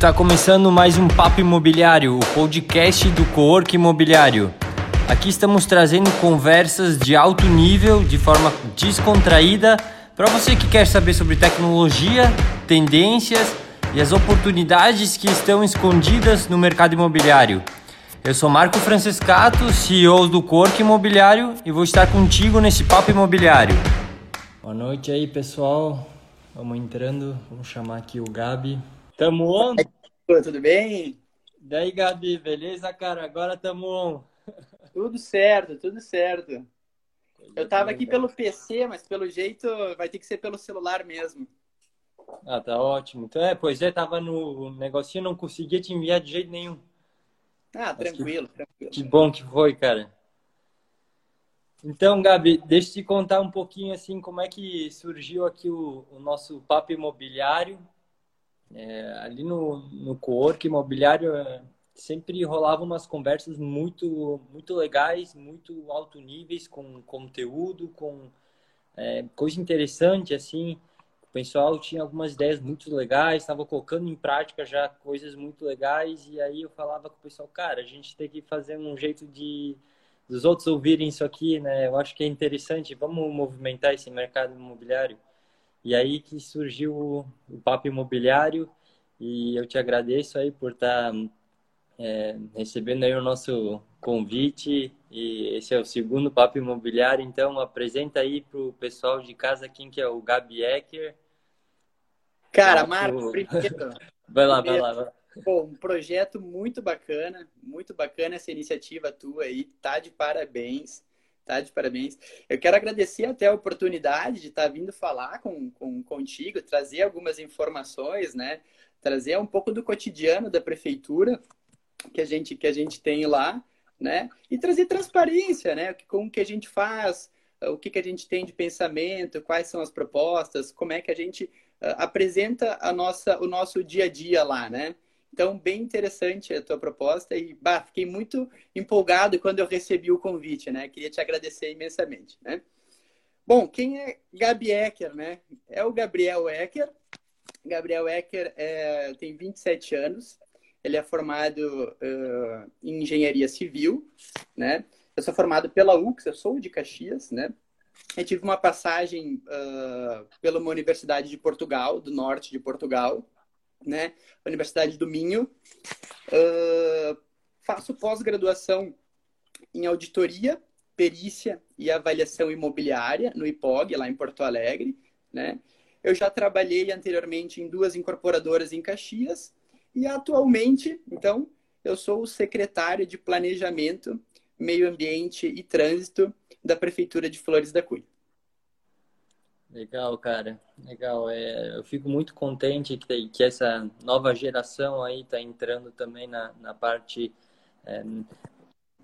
Está começando mais um Papo Imobiliário, o podcast do Cowork Imobiliário. Aqui estamos trazendo conversas de alto nível, de forma descontraída, para você que quer saber sobre tecnologia, tendências e as oportunidades que estão escondidas no mercado imobiliário. Eu sou Marco Francescato, CEO do Cowork Imobiliário e vou estar contigo nesse Papo Imobiliário. Boa noite aí, pessoal. Vamos entrando, vamos chamar aqui o Gabi. Tamo on? Tudo bem? Daí, Gabi, beleza, cara? Agora tamo on. Tudo certo, tudo certo. Eu tava aqui pelo PC, mas pelo jeito vai ter que ser pelo celular mesmo. Ah, tá ótimo. Então, é, pois é, tava no negocinho, não conseguia te enviar de jeito nenhum. Ah, tranquilo, que, tranquilo. Que bom que foi, cara. Então, Gabi, deixa eu te contar um pouquinho assim como é que surgiu aqui o, o nosso papo imobiliário. É, ali no, no co-work imobiliário é, sempre rolavam umas conversas muito, muito legais, muito alto níveis, com conteúdo, com é, coisa interessante, assim. O pessoal tinha algumas ideias muito legais, estava colocando em prática já coisas muito legais, e aí eu falava com o pessoal, cara, a gente tem que fazer um jeito de dos outros ouvirem isso aqui, né? Eu acho que é interessante, vamos movimentar esse mercado imobiliário. E aí que surgiu o, Papo Imobiliário e eu te agradeço aí por estar tá, é, recebendo aí o nosso convite e esse é o segundo Papo Imobiliário, então apresenta aí para o pessoal de casa quem que é o Gabi Ecker. Cara, Marcos, primeiro... vai lá, vai lá, vai. Pô, um projeto muito bacana, muito bacana essa iniciativa tua aí, tá de parabéns. Tá de parabéns. Eu quero agradecer até a oportunidade de estar tá vindo falar com, com, contigo, trazer algumas informações, né? Trazer um pouco do cotidiano da prefeitura que a gente, que a gente tem lá, né? E trazer transparência, né? Como que a gente faz, o que, que a gente tem de pensamento, quais são as propostas, como é que a gente uh, apresenta a nossa, o nosso dia a dia lá, né? Então, bem interessante a tua proposta e bah, fiquei muito empolgado quando eu recebi o convite, né? Queria te agradecer imensamente, né? Bom, quem é Gabi Ecker, né? É o Gabriel Ecker. Gabriel Ecker é, tem 27 anos. Ele é formado uh, em engenharia civil, né? Eu sou formado pela UX, eu sou de Caxias, né? Eu tive uma passagem uh, pela uma universidade de Portugal, do norte de Portugal, né? Universidade do Minho. Uh, faço pós-graduação em auditoria, perícia e avaliação imobiliária no IPOG, lá em Porto Alegre, né? Eu já trabalhei anteriormente em duas incorporadoras em Caxias e atualmente, então, eu sou o secretário de Planejamento, Meio Ambiente e Trânsito da Prefeitura de Flores da Cunha. Legal, cara. Legal. É, eu fico muito contente que, que essa nova geração aí está entrando também na, na parte é,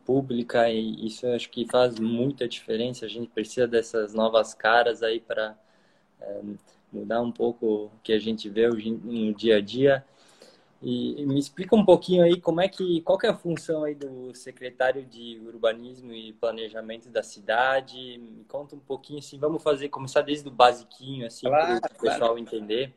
pública e isso acho que faz muita diferença. A gente precisa dessas novas caras aí para é, mudar um pouco o que a gente vê no dia a dia. E, me explica um pouquinho aí como é que qual que é a função aí do secretário de urbanismo e planejamento da cidade. Me conta um pouquinho assim, vamos fazer começar desde o basiquinho assim claro, para o pessoal claro. entender.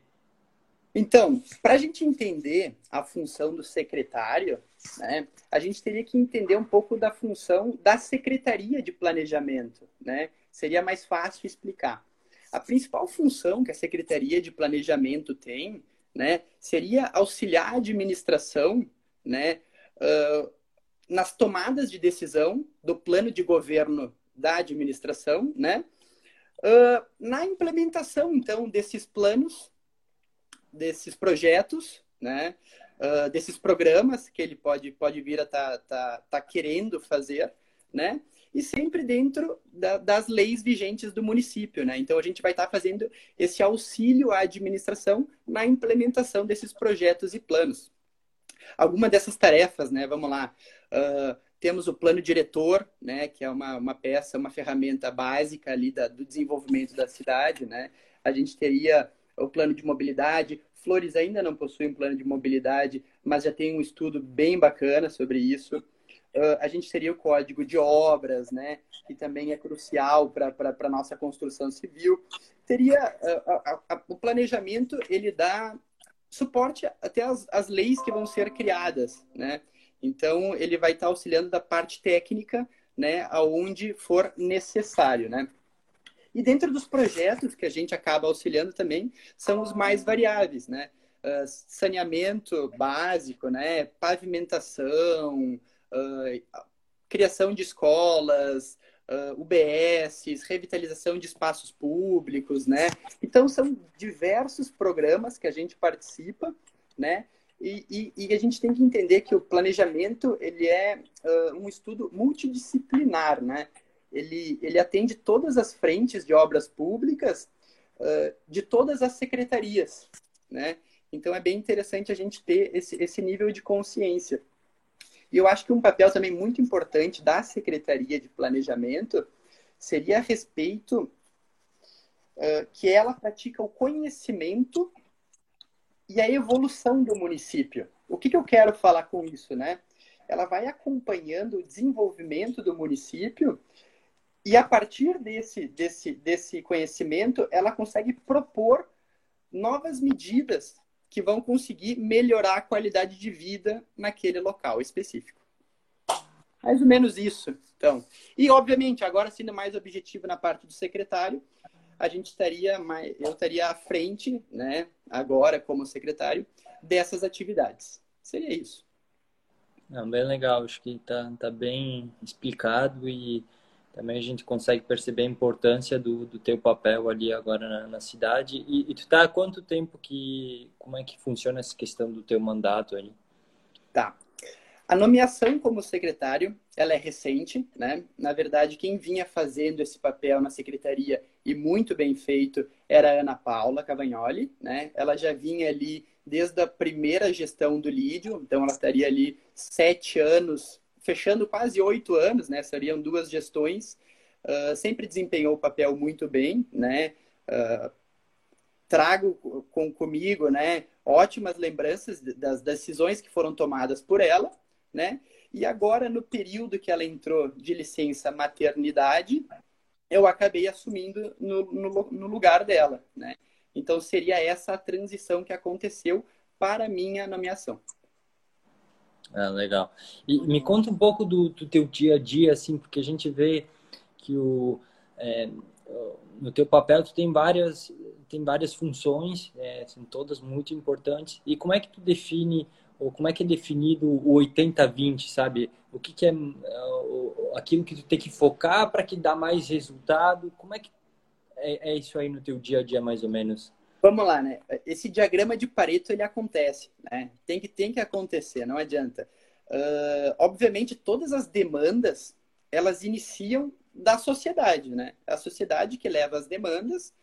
Então, para a gente entender a função do secretário, né, a gente teria que entender um pouco da função da secretaria de planejamento, né? Seria mais fácil explicar. A principal função que a secretaria de planejamento tem né, seria auxiliar a administração né, uh, nas tomadas de decisão do plano de governo da administração, né, uh, na implementação, então, desses planos, desses projetos, né, uh, desses programas que ele pode, pode vir a estar tá, tá, tá querendo fazer, né, e sempre dentro da, das leis vigentes do município, né? Então a gente vai estar tá fazendo esse auxílio à administração na implementação desses projetos e planos. Alguma dessas tarefas, né? Vamos lá. Uh, temos o plano diretor, né? Que é uma, uma peça, uma ferramenta básica ali da, do desenvolvimento da cidade, né? A gente teria o plano de mobilidade. Flores ainda não possui um plano de mobilidade, mas já tem um estudo bem bacana sobre isso. Uh, a gente teria o código de obras, né, que também é crucial para a nossa construção civil. Teria a, a, o planejamento, ele dá suporte até as, as leis que vão ser criadas, né? Então, ele vai estar auxiliando da parte técnica, né, aonde for necessário, né? E dentro dos projetos que a gente acaba auxiliando também, são os mais variáveis, né? Uh, saneamento básico, né? Pavimentação, uh, criação de escolas, uh, UBS, revitalização de espaços públicos, né? Então, são diversos programas que a gente participa, né? E, e, e a gente tem que entender que o planejamento, ele é uh, um estudo multidisciplinar, né? Ele, ele atende todas as frentes de obras públicas uh, de todas as secretarias, né? Então, é bem interessante a gente ter esse, esse nível de consciência. E eu acho que um papel também muito importante da Secretaria de Planejamento seria a respeito uh, que ela pratica o conhecimento e a evolução do município. O que, que eu quero falar com isso, né? Ela vai acompanhando o desenvolvimento do município e a partir desse, desse, desse conhecimento, ela consegue propor novas medidas que vão conseguir melhorar a qualidade de vida naquele local específico. Mais ou menos isso. Então, e obviamente, agora sendo mais objetivo na parte do secretário, a gente estaria mais, eu estaria à frente, né, agora como secretário dessas atividades. Seria isso. Não, bem legal, acho que está tá bem explicado e também a gente consegue perceber a importância do, do teu papel ali agora na, na cidade. E, e, tu tá há quanto tempo que, como é que funciona essa questão do teu mandato ali? Tá. A nomeação como secretário, ela é recente, né? Na verdade, quem vinha fazendo esse papel na secretaria e muito bem feito era a Ana Paula Cavagnoli, né? Ela já vinha ali desde a primeira gestão do Lídio, então ela estaria ali sete anos fechando quase oito anos, né? Seriam duas gestões. Uh, sempre desempenhou o papel muito bem, né? Uh, trago com comigo, né? Ótimas lembranças das decisões que foram tomadas por ela, né? E agora, no período que ela entrou de licença maternidade, eu acabei assumindo no, no, no lugar dela, né? Então, seria essa a transição que aconteceu para minha nomeação. Ah, legal. E me conta um pouco do, do, teu dia a dia, assim, porque a gente vê que o, é, no teu papel tu tem várias, tem várias funções, é, são todas muito importantes. E como é que tu define, ou como é que é definido o 80-20, sabe? O que, que é, é aquilo que tu tem que focar para que dá mais resultado? Como é que é, é isso aí no teu dia a dia, mais ou menos? Vamos lá, né? Esse diagrama de Pareto ele acontece, né? Tem que tem que acontecer, não adianta. Uh, obviamente, todas as demandas elas iniciam da sociedade, né? A sociedade que leva as demandas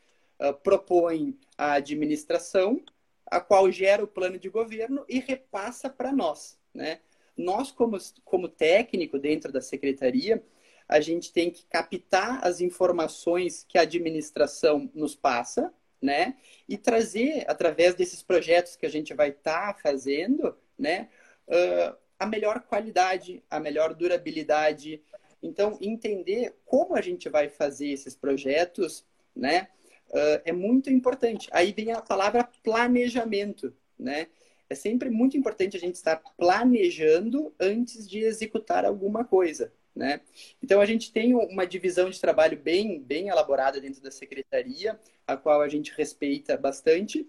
uh, propõe a administração, a qual gera o plano de governo e repassa para nós, né? Nós como como técnico dentro da secretaria a gente tem que captar as informações que a administração nos passa, né? E trazer, através desses projetos que a gente vai estar tá fazendo, né? Uh, a melhor qualidade, a melhor durabilidade. Então, entender como a gente vai fazer esses projetos, né? Uh, é muito importante. Aí vem a palavra planejamento, né? É sempre muito importante a gente estar planejando antes de executar alguma coisa, né? Então, a gente tem uma divisão de trabalho bem, bem elaborada dentro da secretaria, a qual a gente respeita bastante,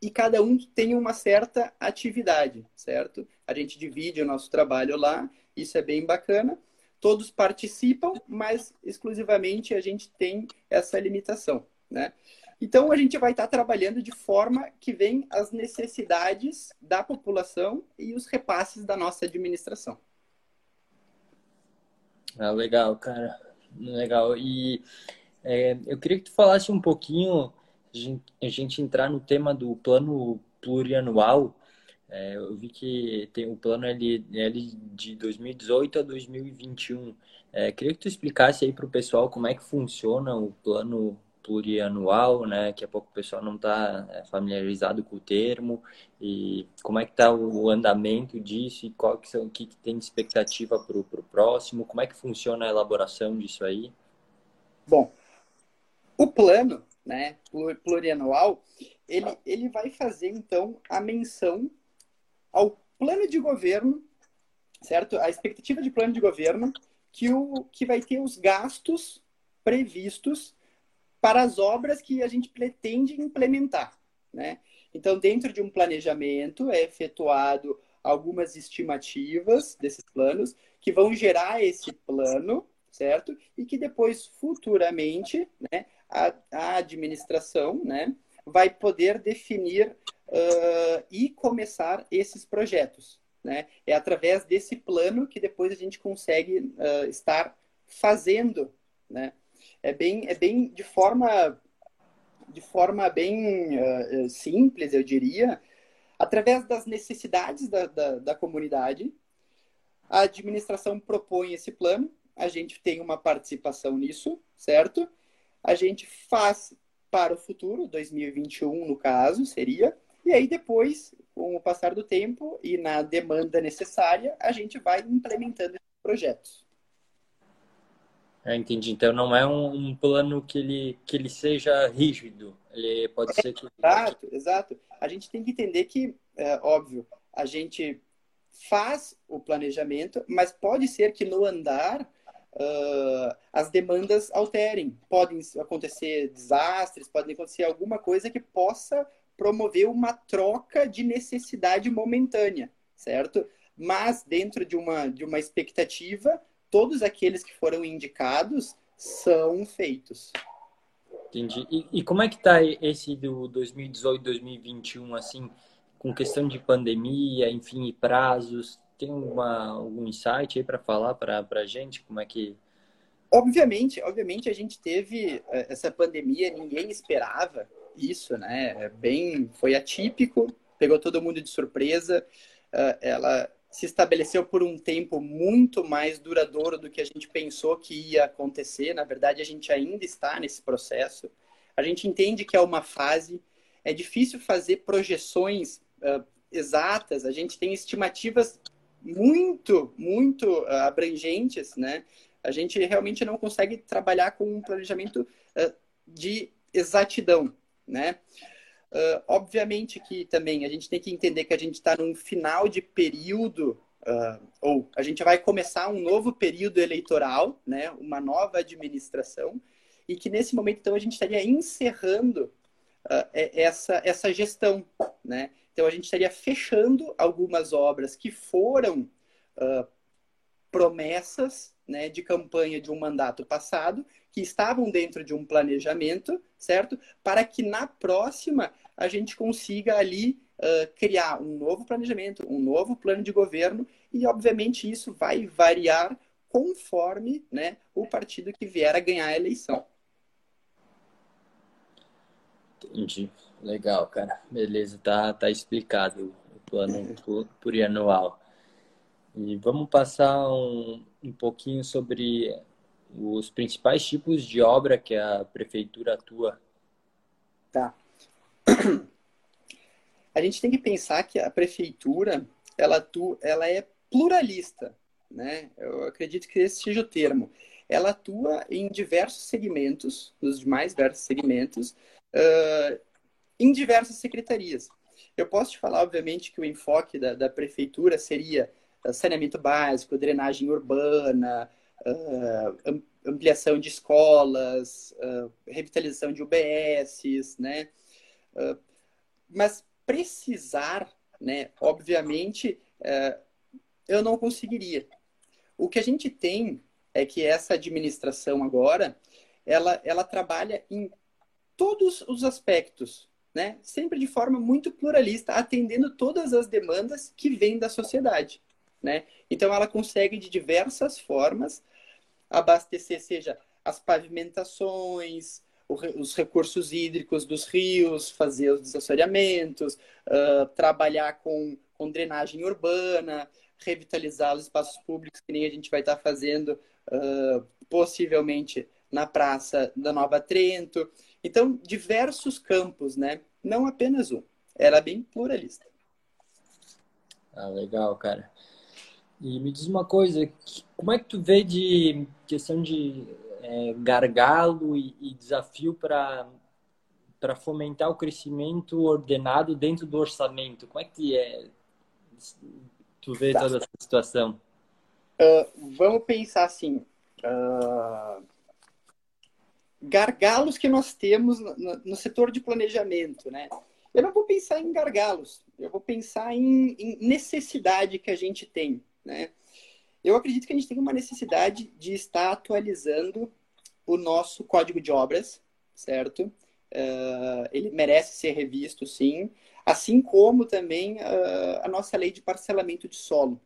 e cada um tem uma certa atividade, certo? A gente divide o nosso trabalho lá, isso é bem bacana. Todos participam, mas exclusivamente a gente tem essa limitação, né? Então a gente vai estar trabalhando de forma que vem as necessidades da população e os repasses da nossa administração. Ah, legal, cara. Legal. E é, eu queria que tu falasse um pouquinho, a gente, a gente entrar no tema do plano plurianual. É, eu vi que tem o plano L, L de 2018 a 2021. É, queria que tu explicasse aí para o pessoal como é que funciona o plano plurianual, né? Daqui a pouco o pessoal não está é, familiarizado com o termo e como é que está o andamento disso e qual que são, o que, que tem expectativa para o próximo, como é que funciona a elaboração disso aí? Bom, o plano, né, plurianual, ele, ele vai fazer, então, a menção ao plano de governo, certo? A expectativa de plano de governo que, o, que vai ter os gastos previstos para as obras que a gente pretende implementar, né? Então, dentro de um planejamento, é efetuado algumas estimativas desses planos que vão gerar esse plano, certo? E que depois, futuramente, né, a, a administração né, vai poder definir uh, e começar esses projetos. Né? É através desse plano que depois a gente consegue uh, estar fazendo. Né? É, bem, é bem de forma de forma bem uh, simples, eu diria, através das necessidades da, da, da comunidade, a administração propõe esse plano, a gente tem uma participação nisso, certo? A gente faz para o futuro, 2021 no caso, seria, e aí depois, com o passar do tempo e na demanda necessária, a gente vai implementando esses projetos. É, entendi. Então não é um, um, plano que ele, que ele seja rígido. Ele pode é, ser que. Exato, exato. A gente tem que entender que, é, óbvio, a gente faz o planejamento, mas pode ser que no andar uh, as demandas alterem. Podem acontecer desastres, pode acontecer alguma coisa que possa promover uma troca de necessidade momentânea, certo? Mas dentro de uma, de uma expectativa, todos aqueles que foram indicados são feitos. Entendi. E, e como é que está esse do 2018, 2021, assim, com questão de pandemia, enfim, e prazos? Tem uma, algum insight aí para falar para a gente? Como é que. Obviamente, obviamente a gente teve é, essa pandemia, ninguém esperava isso, né? É bem, foi atípico, pegou todo mundo de surpresa. É, ela se estabeleceu por um tempo muito mais duradouro do que a gente pensou que ia acontecer. Na verdade, a gente ainda está nesse processo. A gente entende que é uma fase. É difícil fazer projeções uh, exatas. A gente tem estimativas muito, muito uh, abrangentes, né? A gente realmente não consegue trabalhar com um planejamento uh, de exatidão, né? Uh, obviamente que também a gente tem que entender que a gente está num final de período, uh, ou a gente vai começar um novo período eleitoral, né, uma nova administração, e que nesse momento, então, a gente estaria encerrando uh, essa, essa gestão. Né? Então, a gente estaria fechando algumas obras que foram promessas né, de campanha de um mandato passado, que estavam dentro de um planejamento, certo? Para que na próxima a gente consiga ali uh, criar um novo planejamento, um novo plano de governo, e obviamente isso vai variar conforme né, o partido que vier a ganhar a eleição. Entendi. Legal, cara. Beleza, tá, tá explicado o plano plurianual. E vamos passar um, um pouquinho sobre os principais tipos de obra que a prefeitura atua. Tá. A gente tem que pensar que a prefeitura ela, atua, ela é pluralista, né? Eu acredito que esse seja o termo. Ela atua em diversos segmentos, nos mais diversos segmentos, uh, em diversas secretarias. Eu posso te falar, obviamente, que o enfoque da, da prefeitura seria saneamento básico, drenagem urbana, uh, ampliação de escolas, uh, revitalização de UBSs, né? Uh, mas precisar, né? Obviamente, eu não conseguiria. O que a gente tem é que essa administração agora, ela, ela trabalha em todos os aspectos, né? Sempre de forma muito pluralista, atendendo todas as demandas que vêm da sociedade né? Então ela consegue de diversas formas abastecer, seja as pavimentações, os recursos hídricos dos rios, fazer os desassoreamentos, uh, trabalhar com, com drenagem urbana, revitalizar os espaços públicos, que nem a gente vai estar fazendo uh, possivelmente na Praça da Nova Trento. Então, diversos campos, né? Não apenas um. Era bem pluralista. Ah, legal, cara. E me diz uma coisa, como é que tu vê de questão de é, gargalo e, e desafio para para fomentar o crescimento ordenado dentro do orçamento? Como é que é? Tu vê tá. toda essa situação? Uh, vamos pensar assim. Uh, gargalos que nós temos no, no, setor de planejamento, né? Eu não vou pensar em gargalos, eu vou pensar em, em necessidade que a gente tem, né? Eu acredito que a gente tem uma necessidade de estar atualizando o nosso código de obras, certo? Uh, ele merece ser revisto, sim, assim como também uh, a nossa lei de parcelamento de solo.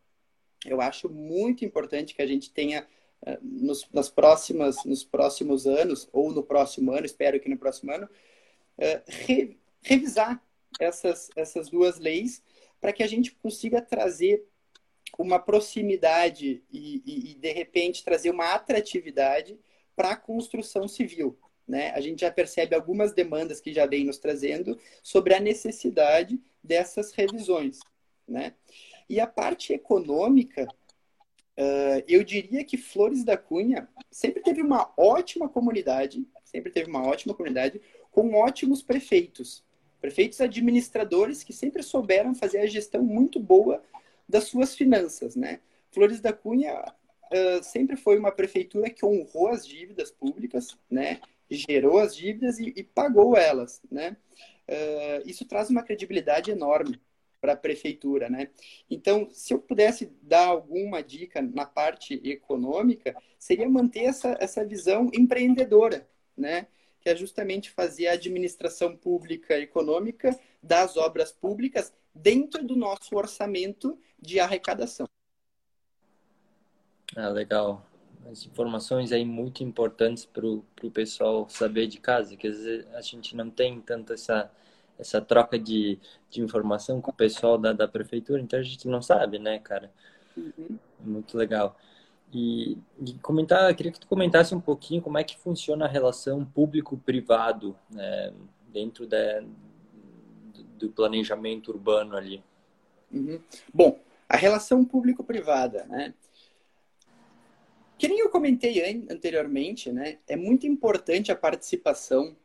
Eu acho muito importante que a gente tenha uh, nos, nas próximas, nos próximos anos, ou no próximo ano, espero que no próximo ano, re, revisar essas, essas duas leis para que a gente consiga trazer uma proximidade e, e, e de repente, trazer uma atratividade para a construção civil. Né? A gente já percebe algumas demandas que já vem nos trazendo sobre a necessidade dessas revisões. Né? E a parte econômica, uh, eu diria que Flores da Cunha sempre teve uma ótima comunidade, sempre teve uma ótima comunidade, com ótimos prefeitos. Prefeitos administradores que sempre souberam fazer a gestão muito boa das suas finanças. Né? Flores da Cunha uh, sempre foi uma prefeitura que honrou as dívidas públicas, né? gerou as dívidas e, e pagou elas. Né? Uh, isso traz uma credibilidade enorme para a prefeitura, né? Então, se eu pudesse dar alguma dica na parte econômica, seria manter essa, essa visão empreendedora, né? Que é justamente fazer a administração pública econômica das obras públicas dentro do nosso orçamento de arrecadação. Ah, legal. As informações aí muito importantes para o pessoal saber de casa, que às vezes a gente não tem tanto essa, essa troca de, de informação com o pessoal da, da prefeitura, então a gente não sabe, né, cara? Uhum. Muito legal. E, e, comentar, queria que tu comentasse um pouquinho como é que funciona a relação público-privado né, dentro da, do planejamento urbano ali. Uhum. Bom, a relação público-privada, né? Que nem eu comentei anteriormente, né? É muito importante a participação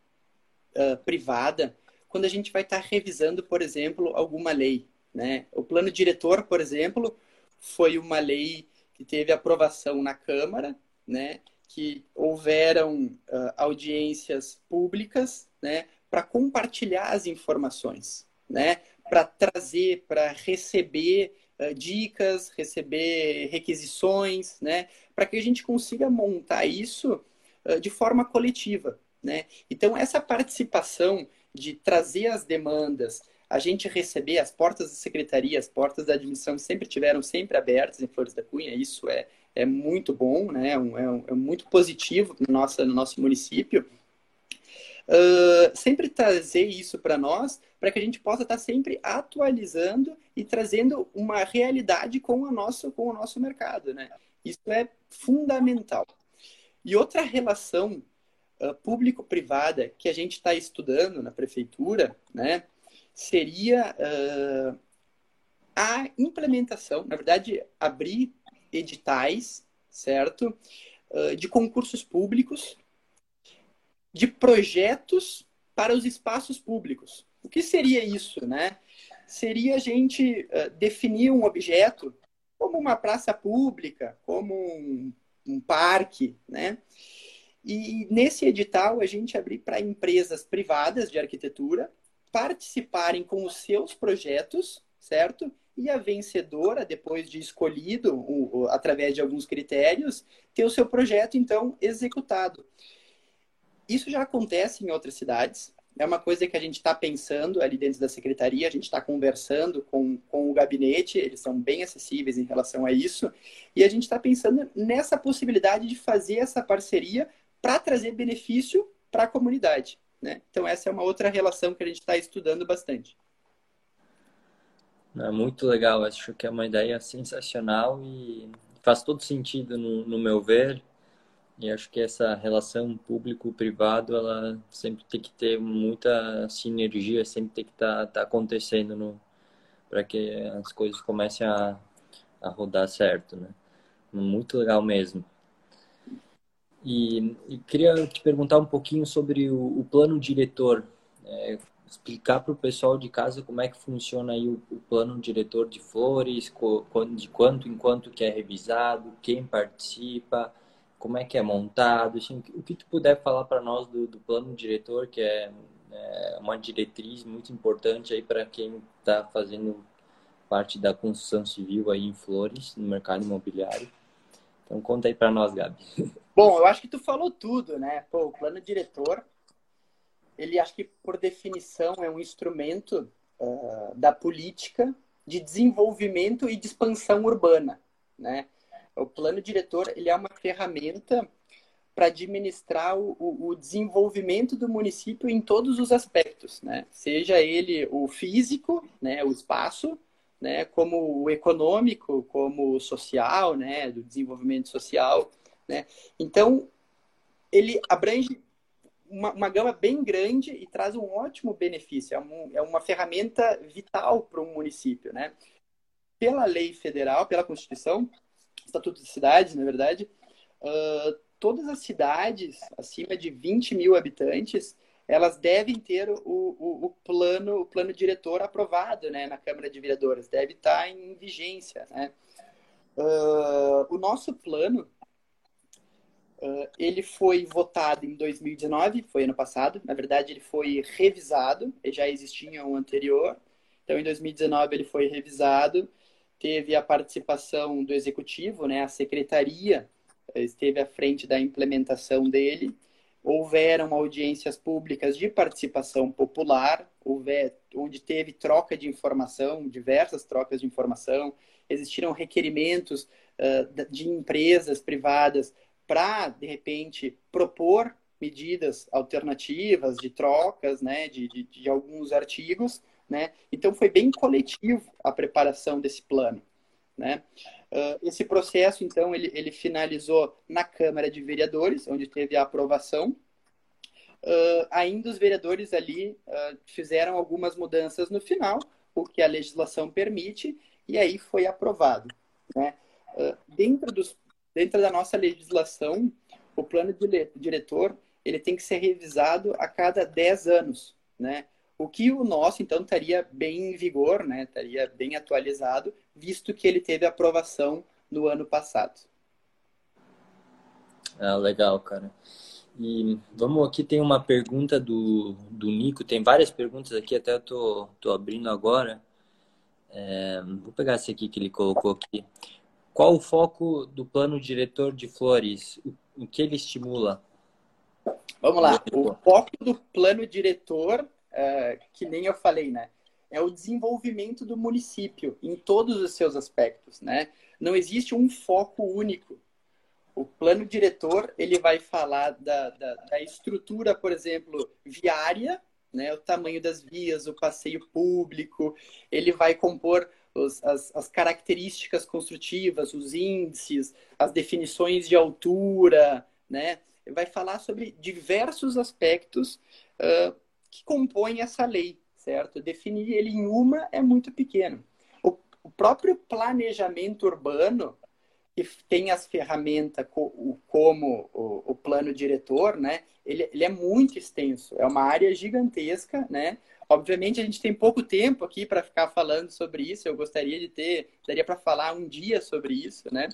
uh, privada quando a gente vai estar tá revisando, por exemplo, alguma lei, né? O plano diretor, por exemplo, foi uma lei que teve aprovação na Câmara, né? Que houveram uh, audiências públicas, né? Para compartilhar as informações, né? Para trazer, para receber uh, dicas, receber requisições, né? para que a gente consiga montar isso uh, de forma coletiva. Né? Então, essa participação de trazer as demandas, a gente receber as portas da secretaria, as portas da admissão sempre tiveram sempre abertas em Flores da Cunha, isso é, é muito bom, né? é, um, é, muito positivo no nosso, no nosso município. Uh, sempre trazer isso para nós, para que a gente possa estar tá sempre atualizando e trazendo uma realidade com, a nosso, com o nosso mercado. Né? Isso é fundamental. E outra relação uh, público-privada que a gente está estudando na prefeitura, né, seria uh, a implementação, na verdade, abrir editais, certo, uh, de concursos públicos, de projetos para os espaços públicos. O que seria isso, né? Seria a gente definir um objeto como uma praça pública, como um, um parque, né? E nesse edital a gente abrir para empresas privadas de arquitetura participarem com os seus projetos, certo? E a vencedora, depois de escolhido através de alguns critérios, ter o seu projeto então executado. Isso já acontece em outras cidades, é uma coisa que a gente está pensando ali dentro da secretaria, a gente está conversando com, com o gabinete, eles são bem acessíveis em relação a isso, e a gente está pensando nessa possibilidade de fazer essa parceria para trazer benefício para a comunidade. Né? Então, essa é uma outra relação que a gente está estudando bastante. É muito legal, acho que é uma ideia sensacional e faz todo sentido no, no meu ver. E acho que essa relação público-privado, ela sempre tem que ter muita sinergia, sempre tem que estar tá, tá acontecendo para que as coisas comecem a, a rodar certo, né? Muito legal mesmo. E, e queria te perguntar um pouquinho sobre o, o plano diretor. é, explicar para o pessoal de casa como é que funciona aí o, o plano diretor de flores, de quanto em quanto que é revisado, quem participa, como é que é montado, assim, o que tu puder falar para nós do, do, plano diretor, que é, é uma diretriz muito importante aí para quem está fazendo parte da construção civil aí em Flores, no mercado imobiliário. Então conta aí para nós, Gabi. Bom, eu acho que tu falou tudo, né? Pô, o plano diretor, ele acho que por definição é um instrumento uh, da política de desenvolvimento e de expansão urbana, né? O plano diretor ele é uma ferramenta para administrar o, o, desenvolvimento do município em todos os aspectos, né? Seja ele o físico, né, o espaço, né, como o econômico, como o social, né, do desenvolvimento social, né? Então ele abrange uma, uma gama bem grande e traz um ótimo benefício. É, um, é uma ferramenta vital para um município, né? Pela lei federal, pela Constituição, Estatuto de Cidades, na verdade, uh, todas as cidades acima de 20 mil habitantes, elas devem ter o, o, o, plano, o plano diretor aprovado né, na Câmara de Vereadores, deve estar em vigência. Né? Uh, o nosso plano, uh, ele foi votado em 2019, foi ano passado, na verdade ele foi revisado, ele já existia um anterior, então em 2019 ele foi revisado, teve a participação do executivo, né, a secretaria esteve à frente da implementação dele. Houveram audiências públicas de participação popular, onde teve troca de informação, diversas trocas de informação, existiram requerimentos uh, de empresas privadas para, de repente, propor medidas alternativas de trocas né, de, de, de alguns artigos. Né? Então, foi bem coletivo a preparação desse plano. Né? Uh, esse processo, então, ele, ele finalizou na Câmara de Vereadores, onde teve a aprovação. Uh, ainda os vereadores ali uh, fizeram algumas mudanças no final, o que a legislação permite, e aí foi aprovado. Né? dentro, dos, dentro da nossa legislação, o plano de diretor ele tem que ser revisado a cada 10 anos. Né? O que o nosso, então, estaria bem em vigor, né? estaria bem atualizado, visto que ele teve aprovação no ano passado. Ah, legal, cara. E vamos aqui, tem uma pergunta do, do Nico, tem várias perguntas aqui, até eu tô, tô abrindo agora. É, vou pegar essa aqui que ele colocou aqui. Qual o foco do plano diretor de flores? O, o que ele estimula? Vamos lá. O foco do plano diretor é, que nem eu falei, né? É o desenvolvimento do município em todos os seus aspectos, né? Não existe um foco único. O plano diretor ele vai falar da, da, da estrutura, por exemplo, viária, né? O tamanho das vias, o passeio público. Ele vai compor os, as, as, características construtivas, os índices, as definições de altura, né? Vai falar sobre diversos aspectos uh, que compõem essa lei, certo? Definir ele em uma é muito pequeno. O, o próprio planejamento urbano, que tem as ferramentas co, como o, o, plano diretor, né? Ele, ele é muito extenso, é uma área gigantesca, né? Obviamente a gente tem pouco tempo aqui para ficar falando sobre isso. Eu gostaria de ter, daria para falar um dia sobre isso, né?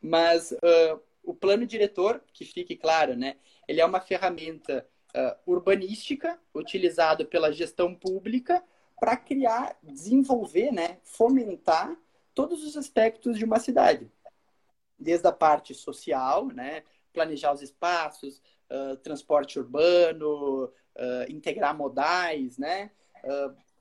Mas uh, o plano diretor, que fique claro, né? Ele é uma ferramenta uh, urbanística utilizado pela gestão pública para criar, desenvolver, né, fomentar todos os aspectos de uma cidade, desde a parte social, né, planejar os espaços, uh, transporte urbano, uh, integrar modais, né,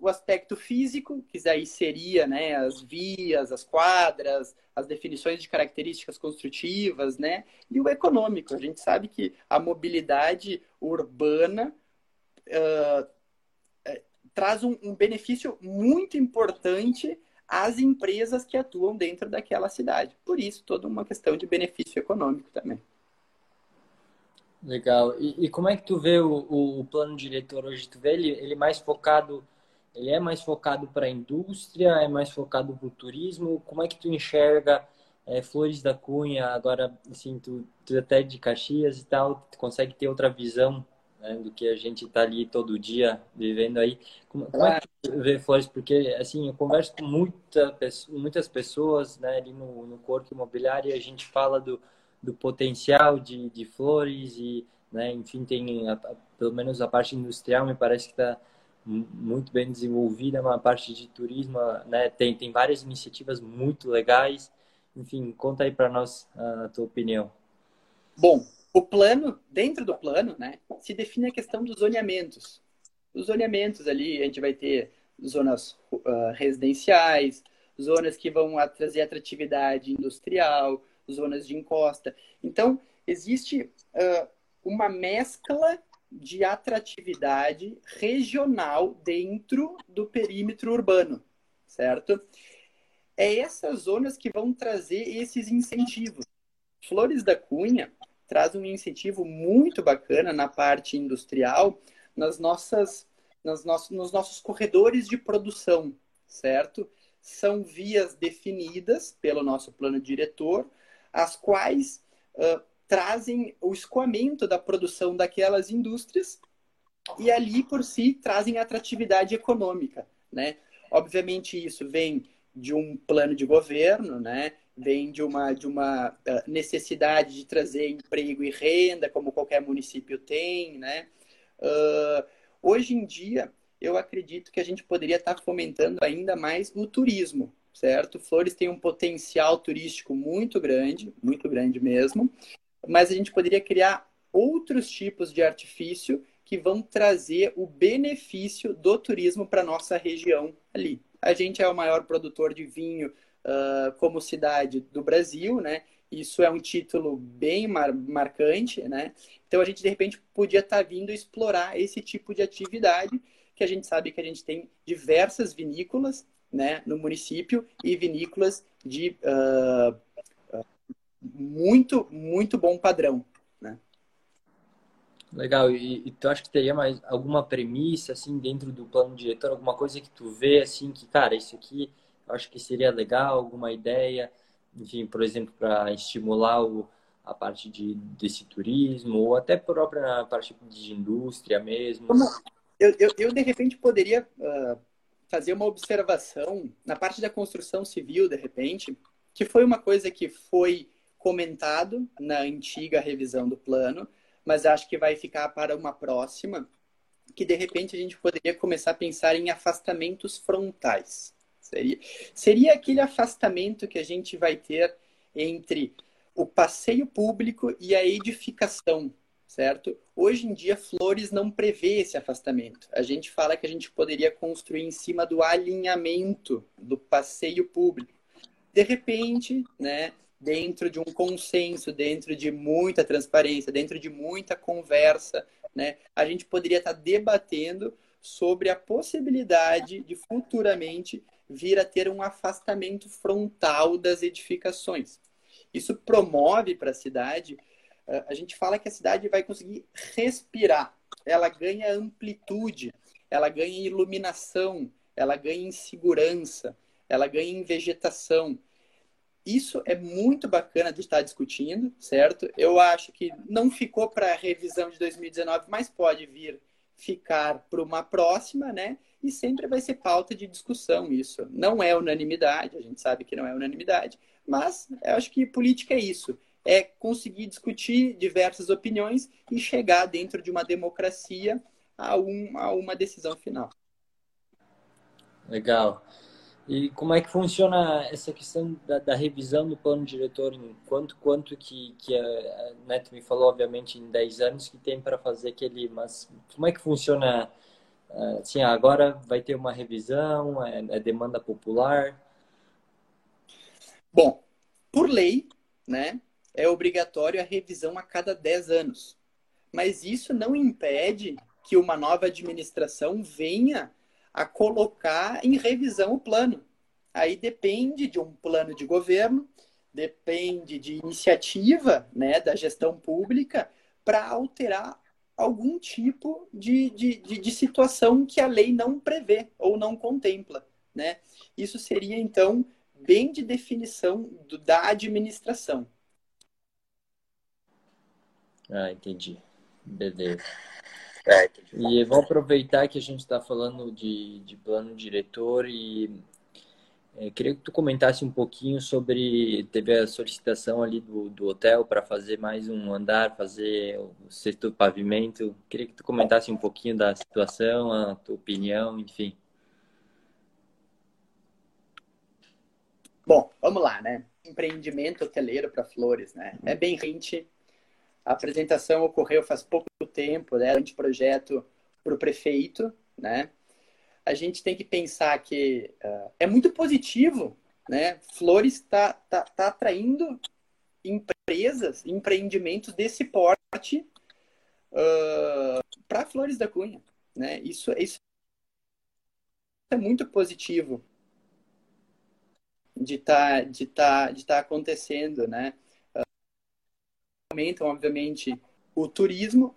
o aspecto físico, que aí seria né, as vias, as quadras, as definições de características construtivas, né? E o econômico. A gente sabe que a mobilidade urbana uh, traz um, um benefício muito importante às empresas que atuam dentro daquela cidade. Por isso, toda uma questão de benefício econômico também. Legal. E, e como é que tu vê o, o, o, plano diretor hoje? Tu vê ele, ele mais focado ele é mais focado para a indústria, é mais focado para o turismo? Como é que tu enxerga é, Flores da Cunha, agora, assim, tu, tu até de Caxias e tal, tu consegue ter outra visão né, do que a gente está ali todo dia vivendo aí. Como, como é que tu vê, Flores? Porque, assim, eu converso com muita, muitas pessoas né, ali no, no corpo imobiliário e a gente fala do, do potencial de, de Flores e, né, enfim, tem a, pelo menos a parte industrial me parece que está muito bem desenvolvida, uma parte de turismo, né, tem, tem várias iniciativas muito legais. Enfim, conta aí para nós a tua opinião. Bom, o plano, dentro do plano, né, se define a questão dos zoneamentos. Os zoneamentos ali, a gente vai ter zonas uh, residenciais, zonas que vão trazer atratividade industrial, zonas de encosta. Então, existe uh, uma mescla de atratividade regional dentro do perímetro urbano, certo? É essas zonas que vão trazer esses incentivos. Flores da Cunha traz um incentivo muito bacana na parte industrial, nas nossas, nas nossos, nos nossos corredores de produção, certo? São vias definidas pelo nosso plano diretor, as quais uh, trazem o escoamento da produção daquelas indústrias e ali por si trazem atratividade econômica, né? Obviamente isso vem de um plano de governo, né? Vem de uma de uma ah, necessidade de trazer emprego e renda, como qualquer município tem, né? Uh, hoje em dia, eu acredito que a gente poderia estar fomentando ainda mais o turismo, certo? Flores tem um potencial turístico muito grande, muito grande mesmo, mas a gente poderia criar outros tipos de artifício que vão trazer o benefício do turismo para nossa região ali. A gente é o maior produtor de vinho uh, como cidade do Brasil, né? Isso é um título bem mar marcante, né? Então a gente de repente podia estar tá vindo explorar esse tipo de atividade que a gente sabe que a gente tem diversas vinícolas, né, no município e vinícolas de uh, muito, muito bom padrão, né? Legal. E, e, tu acha que teria mais alguma premissa, assim, dentro do plano diretor? Alguma coisa que tu vê, assim, que, cara, isso aqui eu acho que seria legal, alguma ideia, enfim, por exemplo, para estimular o, a parte de, desse turismo, ou até própria parte de indústria mesmo? Eu, eu, eu de repente, poderia uh, fazer uma observação na parte da construção civil, de repente, que foi uma coisa que foi comentado na antiga revisão do plano, mas acho que vai ficar para uma próxima, que de repente a gente poderia começar a pensar em afastamentos frontais. Seria, seria aquele afastamento que a gente vai ter entre o passeio público e a edificação, certo? Hoje em dia, Flores não prevê esse afastamento. A gente fala que a gente poderia construir em cima do alinhamento do passeio público. De repente, né, dentro de um consenso, dentro de muita transparência, dentro de muita conversa, né, a gente poderia estar debatendo sobre a possibilidade de futuramente vir a ter um afastamento frontal das edificações. Isso promove para a cidade, eh, a gente fala que a cidade vai conseguir respirar, ela ganha amplitude, ela ganha iluminação, ela ganha segurança, ela ganha em vegetação. Isso é muito bacana de estar discutindo, certo? Eu acho que não ficou para a revisão de 2019, mas pode vir ficar para uma próxima, né? E sempre vai ser pauta de discussão isso. Não é unanimidade, a gente sabe que não é unanimidade, mas eu acho que política é isso. É conseguir discutir diversas opiniões e chegar dentro de uma democracia a, um, a uma decisão final. Legal. E como é que funciona essa questão da, da revisão do plano diretor? Em quanto, quanto que, que a Neto me falou, obviamente, em 10 anos que tem para fazer aquele... Mas como é que funciona? Eh, assim, agora vai ter uma revisão? É, é demanda popular? Bom, por lei, né, é obrigatório a revisão a cada 10 anos. Mas isso não impede que uma nova administração venha a colocar em revisão o plano. Aí depende de um plano de governo, depende de iniciativa né, da gestão pública para alterar algum tipo de, de, de, de, situação que a lei não prevê ou não contempla. Né? Isso seria, então, bem de definição do, da administração. Ah, entendi. Beleza. Aspecto. E vou aproveitar que a gente está falando de, de plano diretor e é, queria que tu comentasse um pouquinho sobre. Teve a solicitação ali do, do hotel para fazer mais um andar, fazer o sexto pavimento. Queria que tu comentasse um pouquinho da situação, a tua opinião, enfim. Bom, vamos lá, né? Empreendimento hoteleiro para Flores, né? É bem rente. A apresentação ocorreu faz pouco tempo, né? Anteprojeto para o prefeito, né? a gente tem que pensar que uh, é muito positivo, né? Flores está tá, tá atraindo empresas, empreendimentos desse porte uh, ah, para Flores da Cunha, né? Isso, isso é muito positivo de tá, de tá, de tá acontecendo, né? Aumentam, obviamente, o turismo.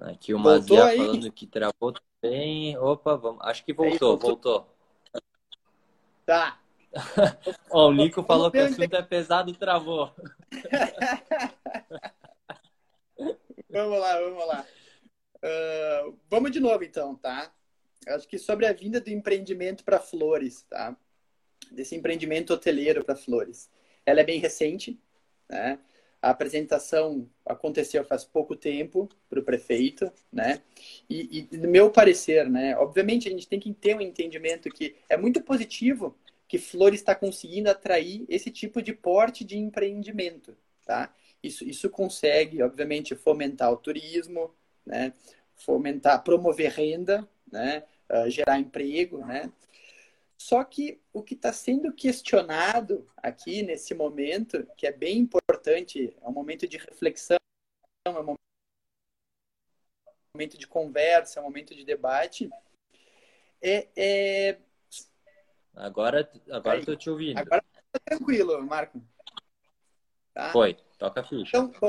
Aqui o Mazia falando que travou bem. Opa, vamos. Acho que voltou, Aí, voltou. Tá. Ó, o Nico falou que o assunto é pesado e travou. vamos lá, vamos lá. Uh, vamos de novo, então, tá? Acho que sobre a vinda do empreendimento para Flores, tá? Desse empreendimento hoteleiro para Flores. Ela é bem recente, né? A apresentação aconteceu faz pouco tempo para o prefeito, né? E, e, no meu parecer, né? Obviamente a gente tem que ter um entendimento que é muito positivo que Flores está conseguindo atrair esse tipo de porte de empreendimento, tá? Isso, isso consegue, obviamente, fomentar o turismo, né? Fomentar, promover renda, né? Uh, gerar emprego, né? Só que o que está sendo questionado aqui nesse momento, que é bem importante, é um momento de reflexão, é um momento de conversa, é um momento de debate, é, é... Agora, agora estou te ouvindo. Agora tá tranquilo, Marco. Tá? Foi, toca a ficha. Então, bom,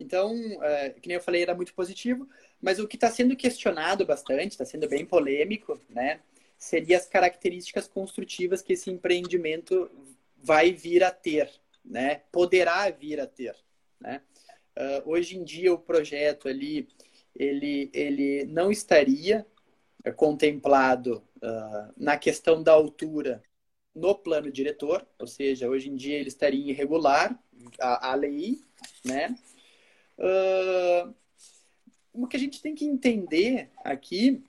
então, é, que nem eu falei, era muito positivo, mas o que está sendo questionado bastante, está sendo bem polêmico, né? Seria as características construtivas que esse empreendimento vai vir a ter, né? Poderá vir a ter, né? Uh, hoje em dia o projeto ali ele, ele não estaria contemplado uh, na questão da altura no plano diretor, ou seja, hoje em dia ele estaria irregular a, a lei, né? Uh, o que a gente tem que entender aqui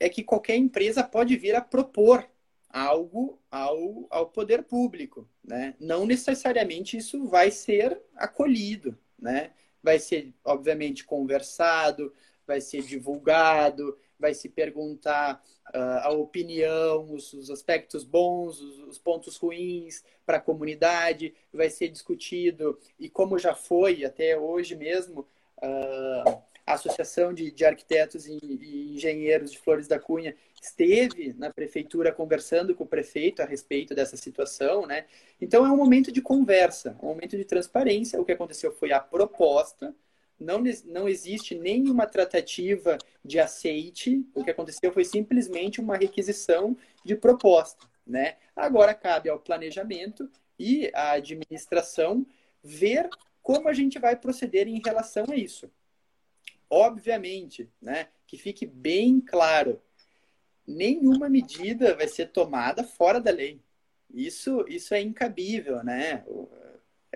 é que qualquer empresa pode vir a propor algo ao, ao poder público, né? Não necessariamente isso vai ser acolhido, né? Vai ser, obviamente, conversado, vai ser divulgado, vai se perguntar uh, a opinião, os, os aspectos bons, os, os pontos ruins para a comunidade, vai ser discutido, e como já foi até hoje mesmo, uh, a Associação de, de Arquitetos e, e, Engenheiros de Flores da Cunha esteve na prefeitura conversando com o prefeito a respeito dessa situação, né? Então é um momento de conversa, um momento de transparência. O que aconteceu foi a proposta, não, não existe nenhuma tratativa de aceite, o que aconteceu foi simplesmente uma requisição de proposta, né? Agora cabe ao planejamento e à administração ver como a gente vai proceder em relação a isso. Obviamente, né, que fique bem claro, nenhuma medida vai ser tomada fora da lei. Isso, isso é incabível, né?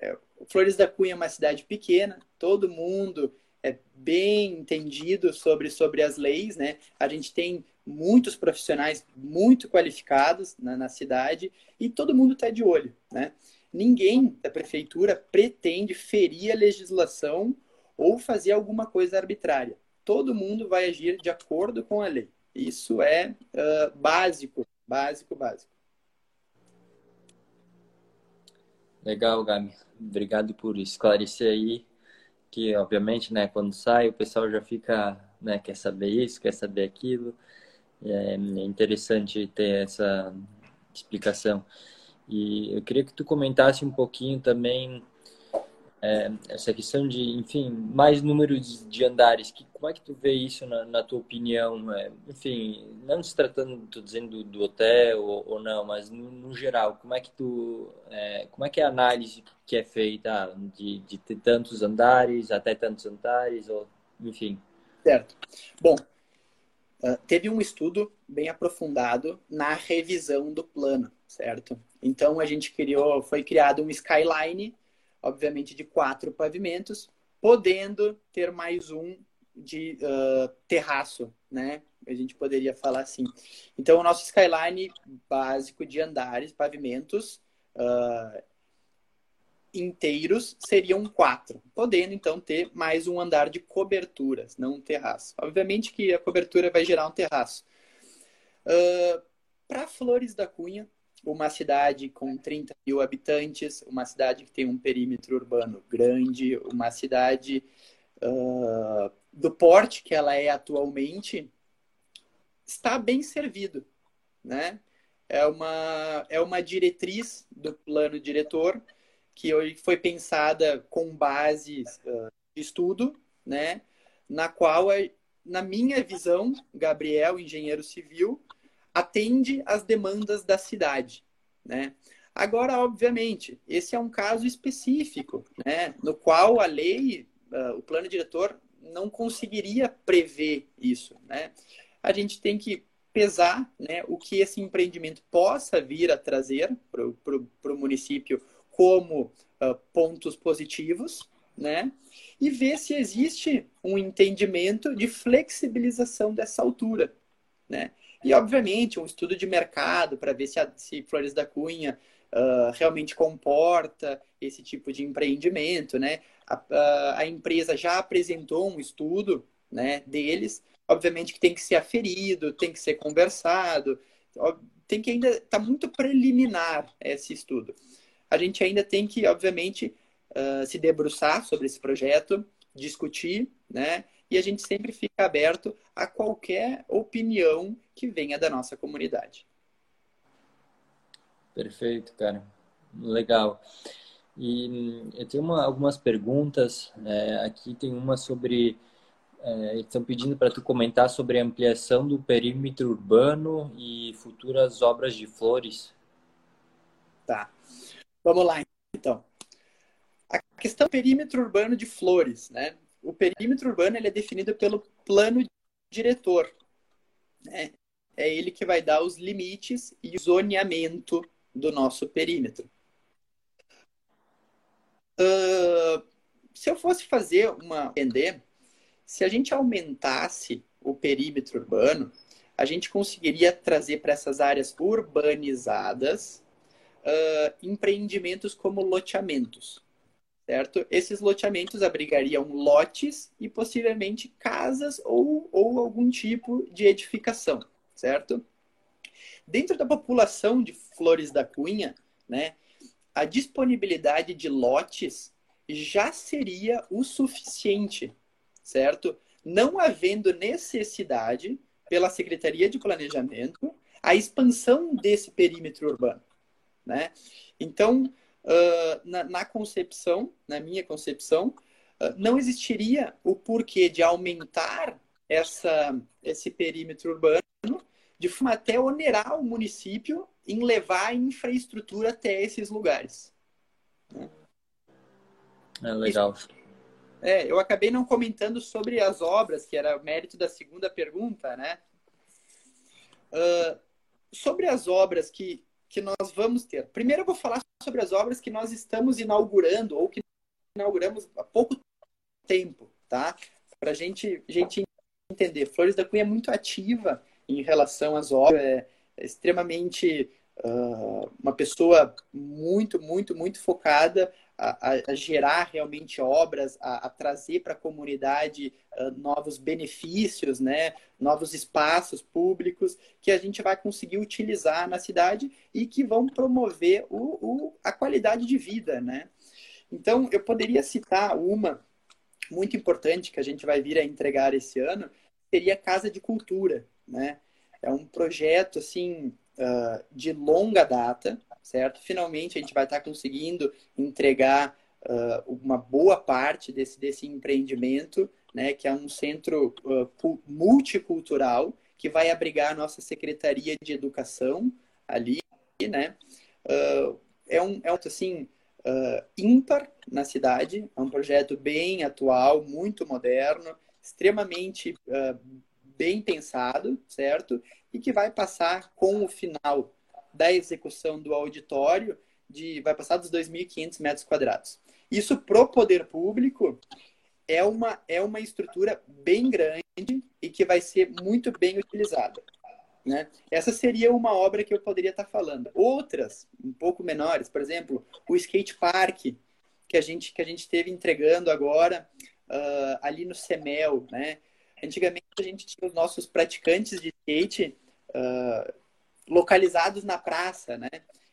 É, Flores da Cunha é uma cidade pequena, todo mundo é bem entendido sobre, sobre as leis, né? A gente tem muitos profissionais muito qualificados na, na cidade e todo mundo está de olho, né? Ninguém da prefeitura pretende ferir a legislação ou fazer alguma coisa arbitrária. Todo mundo vai agir de acordo com a lei. Isso é uh, básico, básico, básico. Legal, Gabi. Obrigado por esclarecer aí que, obviamente, né, quando sai, o pessoal já fica, né, quer saber isso, quer saber aquilo. É, é interessante ter essa explicação. E eu queria que tu comentasse um pouquinho também é, essa questão de, enfim, mais número de andares, que, como é que tu vê isso na, na tua opinião? É, enfim, não se tratando, tô dizendo do hotel ou, ou não, mas no, no, geral, como é que tu, é, como é que é a análise que é feita de, de ter tantos andares, até tantos andares, ou, enfim, Certo. Bom, uh, teve um estudo bem aprofundado na revisão do plano, certo? Então a gente criou, foi criado um skyline, obviamente de quatro pavimentos, podendo ter mais um de uh, terraço, né? A gente poderia falar assim. Então, o nosso skyline básico de andares, pavimentos uh, inteiros seriam quatro, podendo então ter mais um andar de coberturas, não um terraço. Obviamente que a cobertura vai gerar um terraço. Uh, Para Flores da Cunha, uma cidade com 30 mil habitantes, uma cidade que tem um perímetro urbano grande, uma cidade uh, do porte que ela é atualmente, está bem servido, né? É uma, é uma diretriz do plano diretor que foi pensada com base uh, de estudo, né? Na qual, na minha visão, Gabriel, engenheiro civil, atende às demandas da cidade, né? Agora, obviamente, esse é um caso específico, né? No qual a lei, uh, o plano diretor não conseguiria prever isso, né? A gente tem que pesar né, o que esse empreendimento possa vir a trazer para o município como uh, pontos positivos, né? E ver se existe um entendimento de flexibilização dessa altura, né? E, obviamente, um estudo de mercado para ver se, a, se Flores da Cunha uh, realmente comporta esse tipo de empreendimento, né? A, a, a, empresa já apresentou um estudo né, deles, obviamente que tem que ser aferido, tem que ser conversado, tem que ainda está muito preliminar esse estudo. A gente ainda tem que, obviamente, uh, se debruçar sobre esse projeto, discutir, né? E a gente sempre fica aberto a qualquer opinião que venha da nossa comunidade. Perfeito, cara. Legal. E hum, eu tenho uma, algumas perguntas. É, aqui tem uma sobre. É, estão pedindo para tu comentar sobre a ampliação do perímetro urbano e futuras obras de flores. Tá. Vamos lá, então. A questão do perímetro urbano de flores, né? O perímetro urbano ele é definido pelo plano diretor. Né? É ele que vai dar os limites e o zoneamento do nosso perímetro. Uh, se eu fosse fazer uma entender, se a gente aumentasse o perímetro urbano, a gente conseguiria trazer para essas áreas urbanizadas uh, empreendimentos como loteamentos, certo? Esses loteamentos abrigariam lotes e possivelmente casas ou, ou algum tipo de edificação, certo? Dentro da população de Flores da Cunha, né, a disponibilidade de lotes já seria o suficiente, certo? Não havendo necessidade pela Secretaria de Planejamento a expansão desse perímetro urbano, né? Então, uh, na, na, concepção, na minha concepção, uh, não existiria o porquê de aumentar essa, esse perímetro urbano de forma até onerar o município em levar a infraestrutura até esses lugares. É legal. É, eu acabei não comentando sobre as obras, que era o mérito da segunda pergunta, né? Uh, sobre as obras que, que nós vamos ter. Primeiro eu vou falar sobre as obras que nós estamos inaugurando ou que inauguramos há pouco tempo, tá? Para a gente, gente entender. Flores da Cunha é muito ativa em relação às obras. É, é extremamente uh, uma pessoa muito, muito, muito focada a, a gerar realmente obras, a, a trazer para a comunidade uh, novos benefícios, né? novos espaços públicos que a gente vai conseguir utilizar na cidade e que vão promover o, o, a qualidade de vida. Né? Então, eu poderia citar uma muito importante que a gente vai vir a entregar esse ano, seria a Casa de Cultura né? É um projeto, assim, uh, de longa data, certo? Finalmente a gente vai estar conseguindo entregar uh, uma boa parte desse, desse empreendimento, né? Que é um centro uh, multicultural que vai abrigar a nossa Secretaria de Educação ali, né? é um, é um assim, ímpar na cidade, é um projeto bem atual, muito moderno, extremamente uh, bem pensado, certo? E que vai passar com o final da execução do auditório de vai passar dos 2.500 metros quadrados. Isso pro poder público é uma é uma estrutura bem grande e que vai ser muito bem utilizada. Né? Essa seria uma obra que eu poderia estar falando. Outras, um pouco menores, por exemplo, o skate park que a gente que a gente teve entregando agora uh, ali no Semel, né? Antigamente a gente tinha os nossos praticantes de skate uh, localizados na praça, né?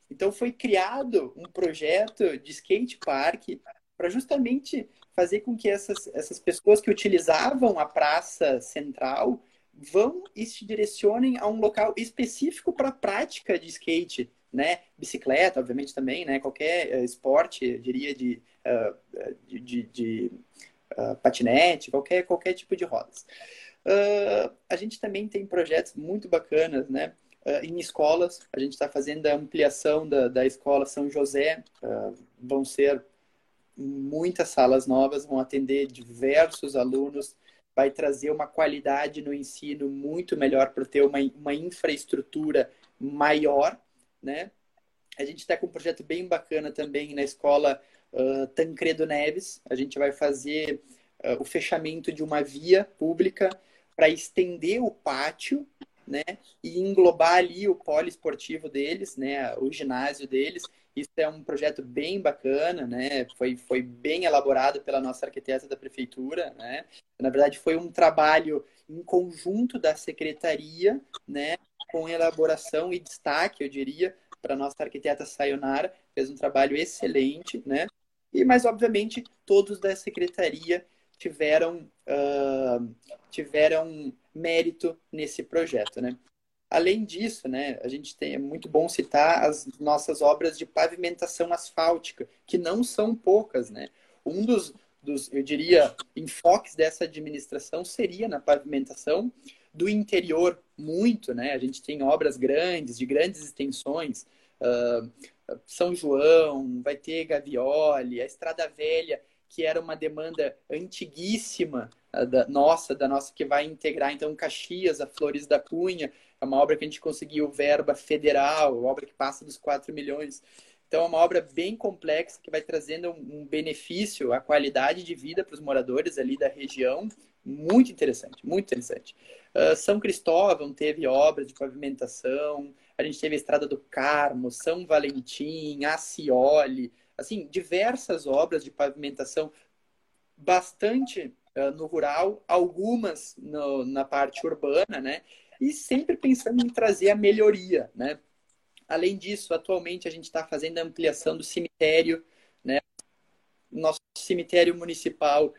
Então foi criado um projeto de skate park para justamente fazer com que essas, essas pessoas que utilizavam a praça central vão e se direcionem a um local específico para a prática de skate, né? Bicicleta, obviamente também, né? Qualquer uh, esporte, eu diria, de, uh, de, de, de uh, patinete, qualquer, qualquer tipo de rodas. a gente também tem projetos muito bacanas, né? Em escolas, a gente está fazendo a ampliação da, da escola São José, vão ser muitas salas novas, vão atender diversos alunos, vai trazer uma qualidade no ensino muito melhor para ter uma, uma infraestrutura maior, né? A gente está com um projeto bem bacana também na escola uh, Tancredo Neves. A gente vai fazer uh, o fechamento de uma via pública para estender o pátio, né? E englobar ali o poliesportivo deles, né? O ginásio deles isso é um projeto bem bacana, né? Foi, foi bem elaborado pela nossa arquiteta da prefeitura, né? Na verdade, foi um trabalho em conjunto da secretaria, né? Com elaboração e destaque, eu diria, para nossa arquiteta Sayonara, fez um trabalho excelente, né? E, mas, obviamente, todos da secretaria tiveram, uh, tiveram mérito nesse projeto, né? Além disso, né, a gente tem, é muito bom citar as nossas obras de pavimentação asfáltica, que não são poucas. Né? Um dos, dos, eu diria, enfoques dessa administração seria na pavimentação do interior, muito. Né? A gente tem obras grandes, de grandes extensões, uh, São João, vai ter Gavioli, a Estrada Velha, que era uma demanda antiguíssima da nossa, da nossa, que vai integrar então Caxias, a Flores da Cunha, é uma obra que a gente conseguiu verba federal, obra que passa dos 4 milhões. Então, é uma obra bem complexa que vai trazendo um benefício à qualidade de vida para os moradores ali da região. Muito interessante, muito interessante. Uh, São Cristóvão teve obras de pavimentação, a gente teve a Estrada do Carmo, São Valentim, Acioli, assim, diversas obras de pavimentação bastante uh, no rural, algumas no, na parte urbana, né? e sempre pensando em trazer a melhoria, né? Além disso, atualmente a gente está fazendo a ampliação do cemitério, né? Nosso cemitério municipal,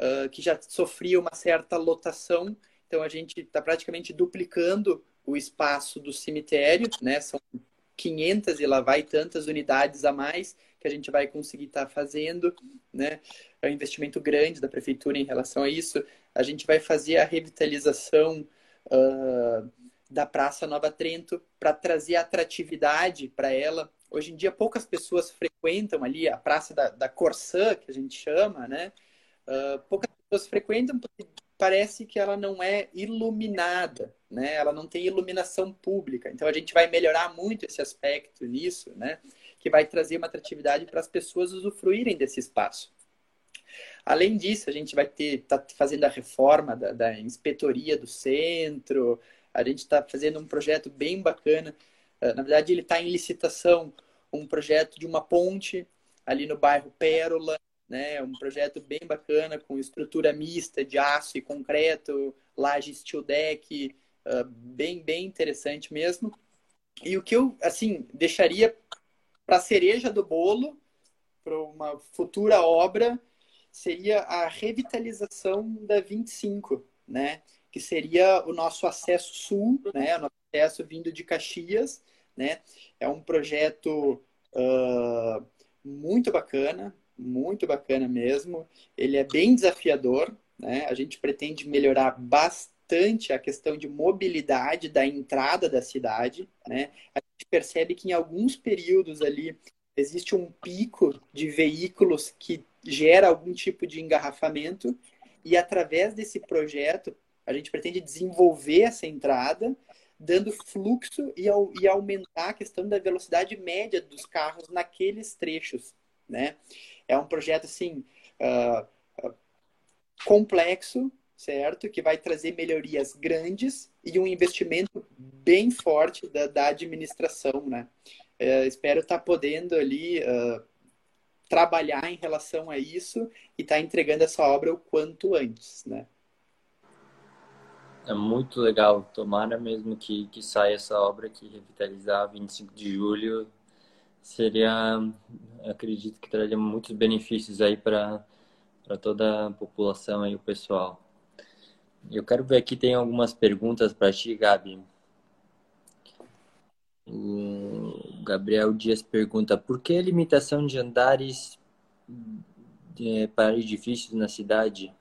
uh, que já sofria uma certa lotação, então a gente está praticamente duplicando o espaço do cemitério, né? São 500 e lá vai tantas unidades a mais que a gente vai conseguir estar tá fazendo, né? É um investimento grande da prefeitura em relação a isso. A gente vai fazer a revitalização uh, da Praça Nova Trento para trazer atratividade para ela. Hoje em dia, poucas pessoas frequentam ali a Praça da, da Corsã, que a gente chama, né? Uh, poucas pessoas frequentam porque parece que ela não é iluminada, né? Ela não tem iluminação pública. Então, a gente vai melhorar muito esse aspecto nisso, né? Que vai trazer uma atratividade para as pessoas usufruírem desse espaço. Além disso, a gente vai ter, tá fazendo a reforma da, da inspetoria do centro, a gente está fazendo um projeto bem bacana. Ah, na verdade, ele está em licitação, um projeto de uma ponte ali no bairro Pérola, né? Um projeto bem bacana, com estrutura mista de aço e concreto, laje steel deck, uh, bem, bem interessante mesmo. E o que eu, assim, deixaria para cereja do bolo, para uma futura obra, seria a revitalização da 25, né? Que seria o nosso acesso sul, né? O nosso acesso vindo de Caxias, né? É um projeto uh, muito bacana, muito bacana mesmo. Ele é bem desafiador, né? A gente pretende melhorar bastante a questão de mobilidade da entrada da cidade, né? A gente percebe que em alguns períodos ali existe um pico de veículos que gera algum tipo de engarrafamento e através desse projeto a gente pretende desenvolver essa entrada, dando fluxo e, e aumentar a questão da velocidade média dos carros naqueles trechos, né? É um projeto assim uh, complexo, certo? Que vai trazer melhorias grandes e um investimento bem forte da, da administração, né? Uh, espero estar tá podendo ali uh, trabalhar em relação a isso e estar tá entregando essa obra o quanto antes, né? É muito legal. Tomara mesmo que, que saia essa obra que revitalizar 25 de julho seria, acredito que traria muitos benefícios aí para toda a população e o pessoal. Eu quero ver aqui, tem algumas perguntas para ti, Gabi. O Gabriel Dias pergunta: por que a limitação de andares é, para edifícios na cidade?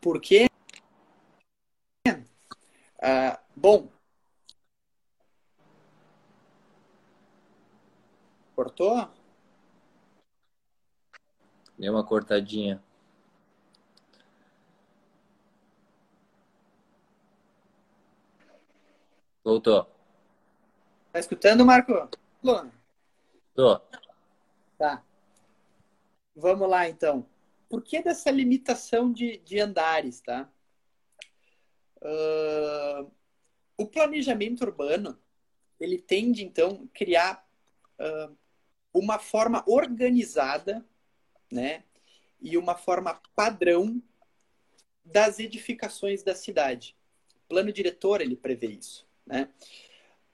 Por quê? Ah, bom. Cortou? Deu uma cortadinha. Voltou. Tá escutando, Marco? Tô. Tá. Vamos lá, então. Por que dessa limitação de, de andares, tá? Uh, o planejamento urbano, ele tende, então, a criar uh, uma forma organizada, né? E uma forma padrão das edificações da cidade. O plano diretor, ele prevê isso, né?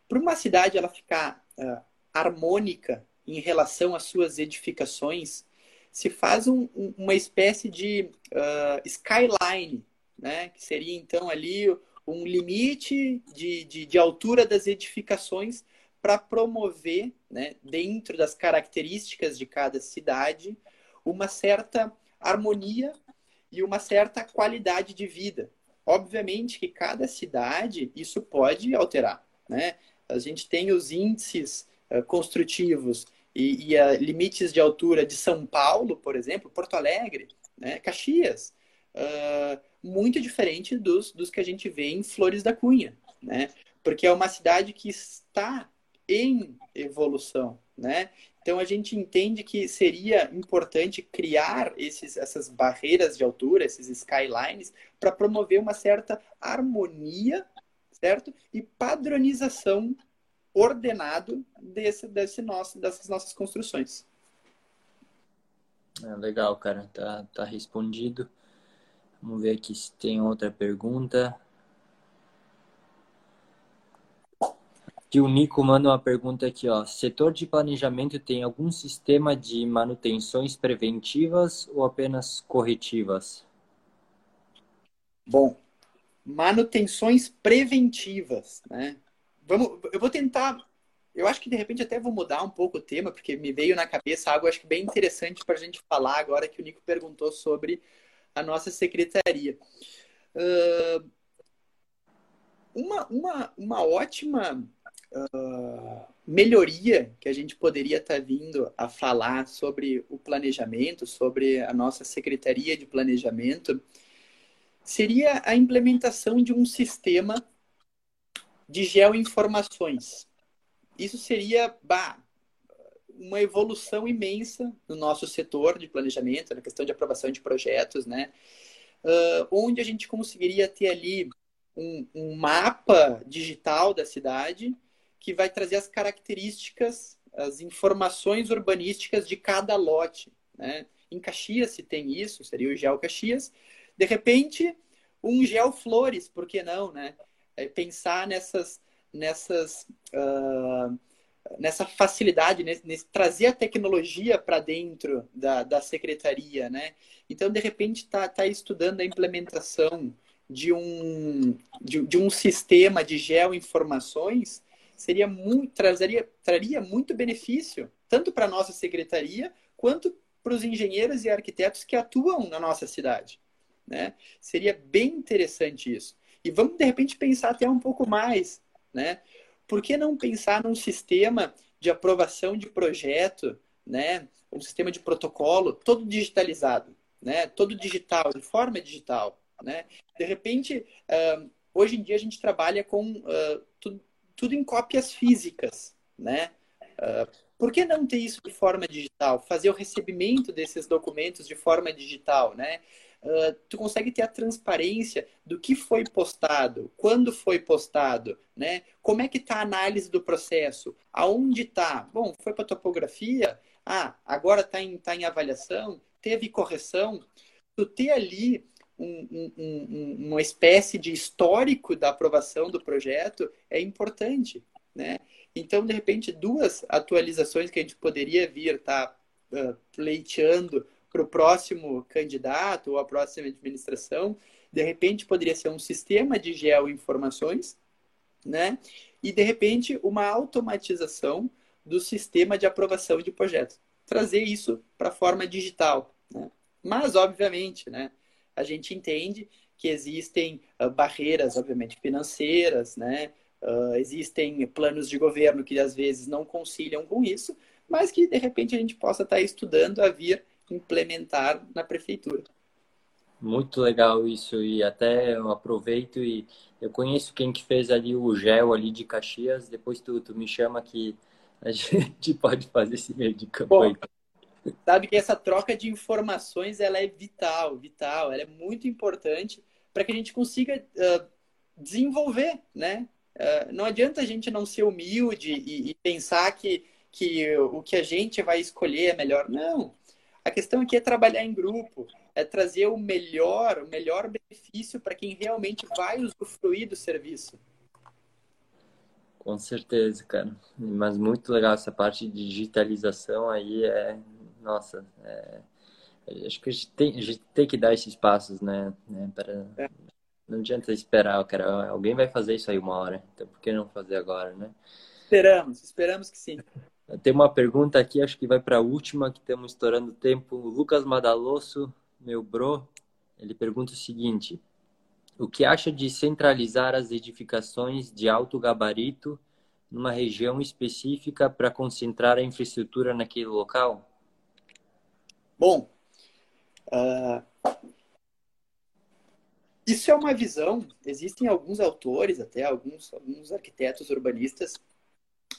Para uma cidade ela ficar uh, harmônica em relação às suas edificações, se faz um, um, uma espécie de uh, skyline, né? que seria então ali um limite de, de, de altura das edificações para promover, né, dentro das características de cada cidade, uma certa harmonia e uma certa qualidade de vida. Obviamente que cada cidade isso pode alterar, né? a gente tem os índices uh, construtivos e, e uh, limites de altura de São Paulo, por exemplo, Porto Alegre, né, Caxias, uh, muito diferente dos, dos que a gente vê em Flores da Cunha, né? Porque é uma cidade que está em evolução, né? Então a gente entende que seria importante criar esses, essas barreiras de altura, esses skylines, para promover uma certa harmonia certo? E padronização ordenado desse, desse nosso, dessas nossas construções. É, legal, cara. Tá, tá respondido. Vamos ver aqui se tem outra pergunta. Aqui o Nico manda uma pergunta aqui, ó. Setor de planejamento tem algum sistema de manutenções preventivas ou apenas corretivas? Bom, manutenções preventivas, né? Vamos, eu vou tentar. Eu acho que de repente até vou mudar um pouco o tema, porque me veio na cabeça algo acho que bem interessante para a gente falar agora que o Nico perguntou sobre a nossa secretaria. Uh, uma, uma, uma ótima uh, melhoria que a gente poderia estar tá vindo a falar sobre o planejamento, sobre a nossa secretaria de planejamento, seria a implementação de um sistema de geoinformações. Isso seria bah, uma evolução imensa no nosso setor de planejamento, na questão de aprovação de projetos, né? Uh, onde a gente conseguiria ter ali um, um, mapa digital da cidade que vai trazer as características, as informações urbanísticas de cada lote. Né? Em Caxias se tem isso, seria o Geo Caxias, de repente, um gel flores, por que não, né? É pensar nessas, nessas, uh, nessa facilidade, nesse, nesse, trazer a tecnologia para dentro da, da secretaria, né? Então, de repente, está tá estudando a implementação de um, de, de um sistema de geoinformações seria muito, trazeria, traria muito benefício, tanto para a nossa secretaria, quanto para os engenheiros e arquitetos que atuam na nossa cidade. Né? Seria bem interessante isso. E vamos, de repente, pensar até um pouco mais. Né? Por que não pensar num sistema de aprovação de projeto, né? Um sistema de protocolo todo digitalizado, né? Todo digital, de forma digital, né? De repente, hoje em dia a gente trabalha com tudo, tudo, em cópias físicas, né? Uh, por que não ter isso de forma digital? Fazer o recebimento desses documentos de forma digital, né? Uh, tu consegue ter a transparência do que foi postado, quando foi postado, né? Como é que está a análise do processo? Aonde está? Bom, foi para topografia? Ah, agora está em, tá em avaliação? Teve correção? Tu ter ali um, um, um, uma espécie de histórico da aprovação do projeto é importante, né? Então, de repente, duas atualizações que a gente poderia vir tá, uh, pleiteando para o próximo candidato ou a próxima administração, de repente poderia ser um sistema de geoinformações, né? E de repente uma automatização do sistema de aprovação de projetos. Trazer isso para a forma digital. Né? Mas, obviamente, né, a gente entende que existem uh, barreiras, obviamente, financeiras, né? Uh, existem planos de governo que às vezes não conciliam com isso, mas que de repente a gente possa estar estudando a vir implementar na prefeitura. Muito legal isso e até eu aproveito e eu conheço quem que fez ali o gel ali de Caxias, depois tu, tu me chama que a gente pode fazer esse meio de campanha. Sabe que essa troca de informações ela é vital, vital, ela é muito importante para que a gente consiga uh, desenvolver, né? Uh, não adianta a gente não ser humilde e, e pensar que, que o que a gente vai escolher é melhor. Não, a questão aqui é trabalhar em grupo, é trazer o melhor, o melhor benefício para quem realmente vai usufruir do serviço. Com certeza, cara. Mas muito legal essa parte de digitalização aí é, nossa, é... acho que a gente, tem, a gente tem que dar esses passos, né? né para é. Não adianta esperar, cara. Alguém vai fazer isso aí uma hora. Então por que não fazer agora, né? Esperamos, esperamos que sim. Tem uma pergunta aqui, acho que vai para a última, que estamos estourando tempo. O Lucas Madalosso, meu bro, ele pergunta o seguinte: O que acha de centralizar as edificações de alto gabarito numa região específica para concentrar a infraestrutura naquele local? Bom, uh, isso é uma visão. Existem alguns autores, até alguns, alguns arquitetos urbanistas,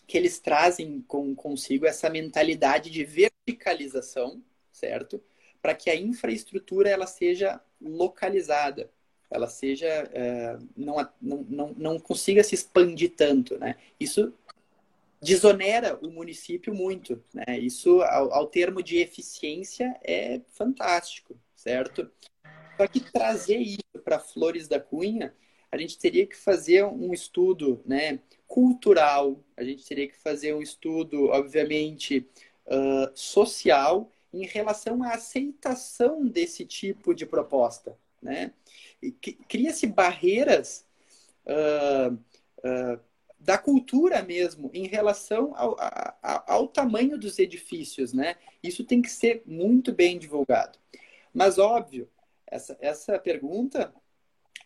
que eles trazem com, consigo essa mentalidade de verticalização, certo? Para que a infraestrutura ela seja localizada, ela seja é, não, não, não, não consiga se expandir tanto, né? Isso desonera o município muito, né? Isso ao, ao termo de eficiência é fantástico, certo? Só que trazer isso para Flores da Cunha, a gente teria que fazer um estudo, né? cultural, a gente teria que fazer um estudo, obviamente, uh, social em relação à aceitação desse tipo de proposta. Né? Cria-se barreiras uh, uh, da cultura mesmo em relação ao, ao tamanho dos edifícios. Né? Isso tem que ser muito bem divulgado. Mas, óbvio, essa, essa pergunta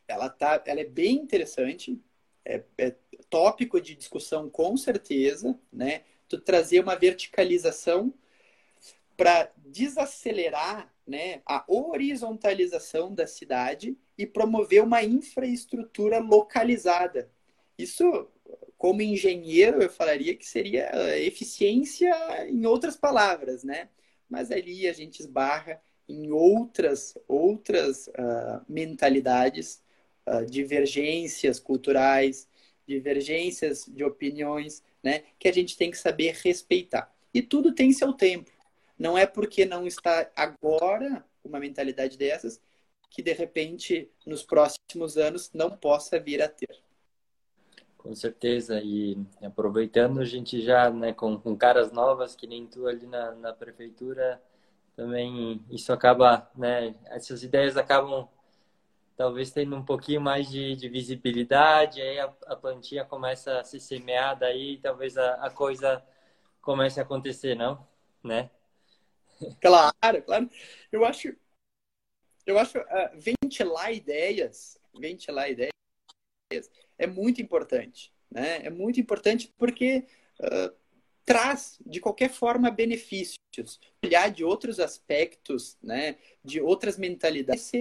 ela, tá, ela é bem interessante, é, é tópico de discussão com certeza, né? Tu trazer uma verticalização para desacelerar né, a horizontalização da cidade e promover uma infraestrutura localizada. Isso, como engenheiro, eu falaria que seria eficiência em outras palavras, né? Mas ali a gente esbarra em outras, outras uh, mentalidades uh, divergências culturais, divergências de opiniões, né, que a gente tem que saber respeitar. E tudo tem seu tempo. Não é porque não está agora uma mentalidade dessas que de repente nos próximos anos não possa vir a ter. Com certeza. E aproveitando, a gente já, né, com, com caras novas que nem tu ali na, na prefeitura, também isso acaba, né, essas ideias acabam talvez tendo um pouquinho mais de, de visibilidade, aí a, a, plantinha começa a ser semeada aí, talvez a, a coisa comece a acontecer, não? Né? Claro, claro. Eu acho, eu acho uh, ventilar ideias, ventilar ideias é muito importante, né? É muito importante porque uh, traz, de qualquer forma, benefícios. Olhar de outros aspectos, né? de outras mentalidades,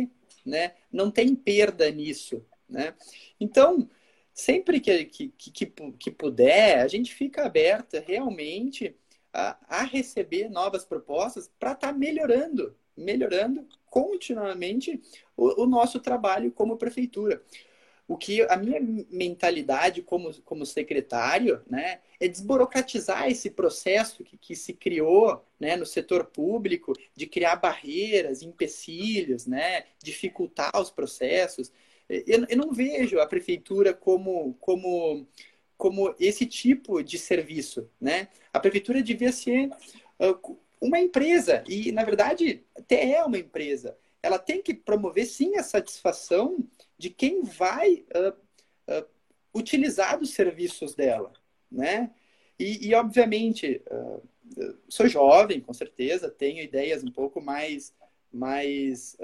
né? não tem perda nisso. Né? Então, sempre que, que, que, que puder, a gente fica aberta realmente a, a receber novas propostas para estar tá melhorando, melhorando continuamente o, o nosso trabalho como prefeitura. O que a minha mentalidade como, como secretário né, é desburocratizar esse processo que, que se criou né, no setor público de criar barreiras, empecilhos, né, dificultar os processos. Eu, eu não vejo a prefeitura como, como, como esse tipo de serviço. Né? A prefeitura devia ser uh, uma empresa, e na verdade até é uma empresa. Ela tem que promover sim a satisfação de quem vai uh, uh, utilizar os serviços dela. Né? E, e obviamente, sou jovem, com certeza, tenho ideias um pouco mais, mais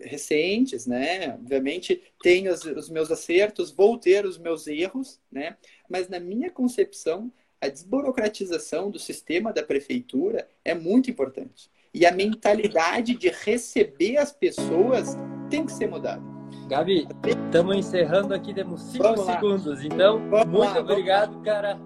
recentes, né? Obviamente tenho os, os, meus acertos, vou ter os meus erros, né? Mas na minha concepção, a desburocratização do sistema da prefeitura é muito importante. E a mentalidade de receber as pessoas tem que ser mudada. Gabi, estamos encerrando aqui, temos cinco segundos. Então, vamos muito lá, obrigado, cara.